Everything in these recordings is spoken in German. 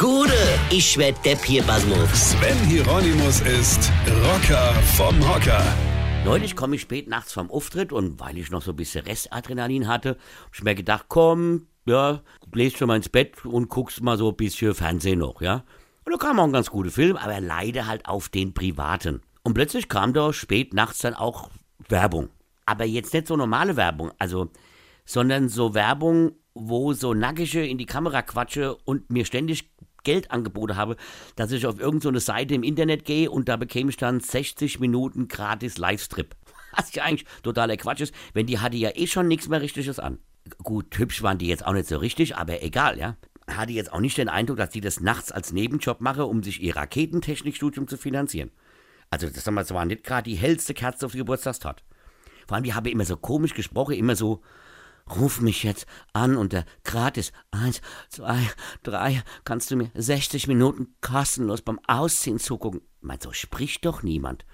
Gude, ich werd Depp hier, Basmus. Sven Hieronymus ist Rocker vom Hocker. Neulich komme ich spät nachts vom Auftritt und weil ich noch so ein bisschen Restadrenalin hatte, hab ich mir gedacht, komm, ja, lest schon mal ins Bett und guckst mal so ein bisschen Fernsehen noch, ja. Und da kam auch ein ganz guter Film, aber leider halt auf den privaten. Und plötzlich kam da spät nachts dann auch Werbung. Aber jetzt nicht so normale Werbung, also, sondern so Werbung, wo so nackige in die Kamera quatsche und mir ständig Geldangebote habe, dass ich auf irgendeine so Seite im Internet gehe und da bekäme ich dann 60 Minuten gratis Livestrip. Was ja eigentlich totaler Quatsch ist, wenn die hatte ja eh schon nichts mehr Richtiges an. Gut, hübsch waren die jetzt auch nicht so richtig, aber egal, ja. Hatte jetzt auch nicht den Eindruck, dass die das nachts als Nebenjob mache, um sich ihr Raketentechnikstudium zu finanzieren. Also das war nicht gerade die hellste Kerze auf die Geburtstagstat. Vor allem, die habe immer so komisch gesprochen, immer so, Ruf mich jetzt an unter gratis 1, 2, 3, kannst du mir 60 Minuten kostenlos beim Ausziehen zugucken. Mein, so spricht doch niemand.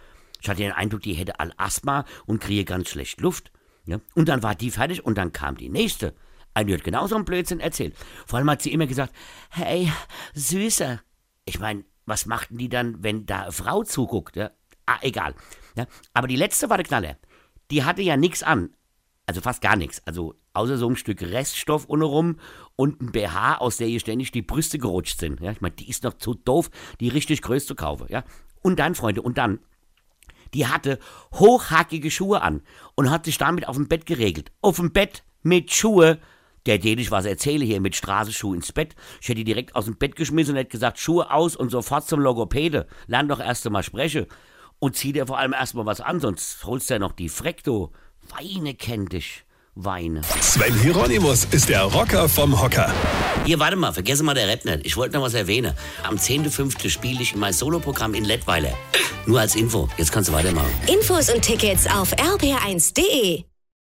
Ich hatte den Eindruck, die hätte all Asthma und kriege ganz schlecht Luft. Ja? Und dann war die fertig und dann kam die nächste. Eine hat genauso einen Blödsinn erzählt. Vor allem hat sie immer gesagt, hey, Süßer. Ich meine, was machten die dann, wenn da eine Frau zuguckt? Ja? Ah, egal. Ja? Aber die letzte war der Knaller. Die hatte ja nichts an, also fast gar nichts. Also außer so ein Stück Reststoff ohne rum und ein BH, aus der ihr ständig die Brüste gerutscht sind. Ja, ich meine, die ist noch zu doof, die richtig größte zu kaufen. Ja, und dann, Freunde, und dann, die hatte hochhackige Schuhe an und hat sich damit auf dem Bett geregelt. Auf dem Bett mit Schuhe. Der, den ich was erzähle hier mit Straßenschuh ins Bett. Ich hätte die direkt aus dem Bett geschmissen und hätte gesagt, Schuhe aus und sofort zum Logopäde. Lern doch erst einmal sprechen. Und zieh dir vor allem erstmal was an, sonst holst du ja noch die Frekto. Weine kennt dich. Weine. Sven Hieronymus ist der Rocker vom Hocker. Hier, warte mal, vergesse mal der Rap nicht. Ich wollte noch was erwähnen. Am 10.05. spiele ich mein Soloprogramm in Lettweiler. Nur als Info. Jetzt kannst du weitermachen. Infos und Tickets auf rb1.de.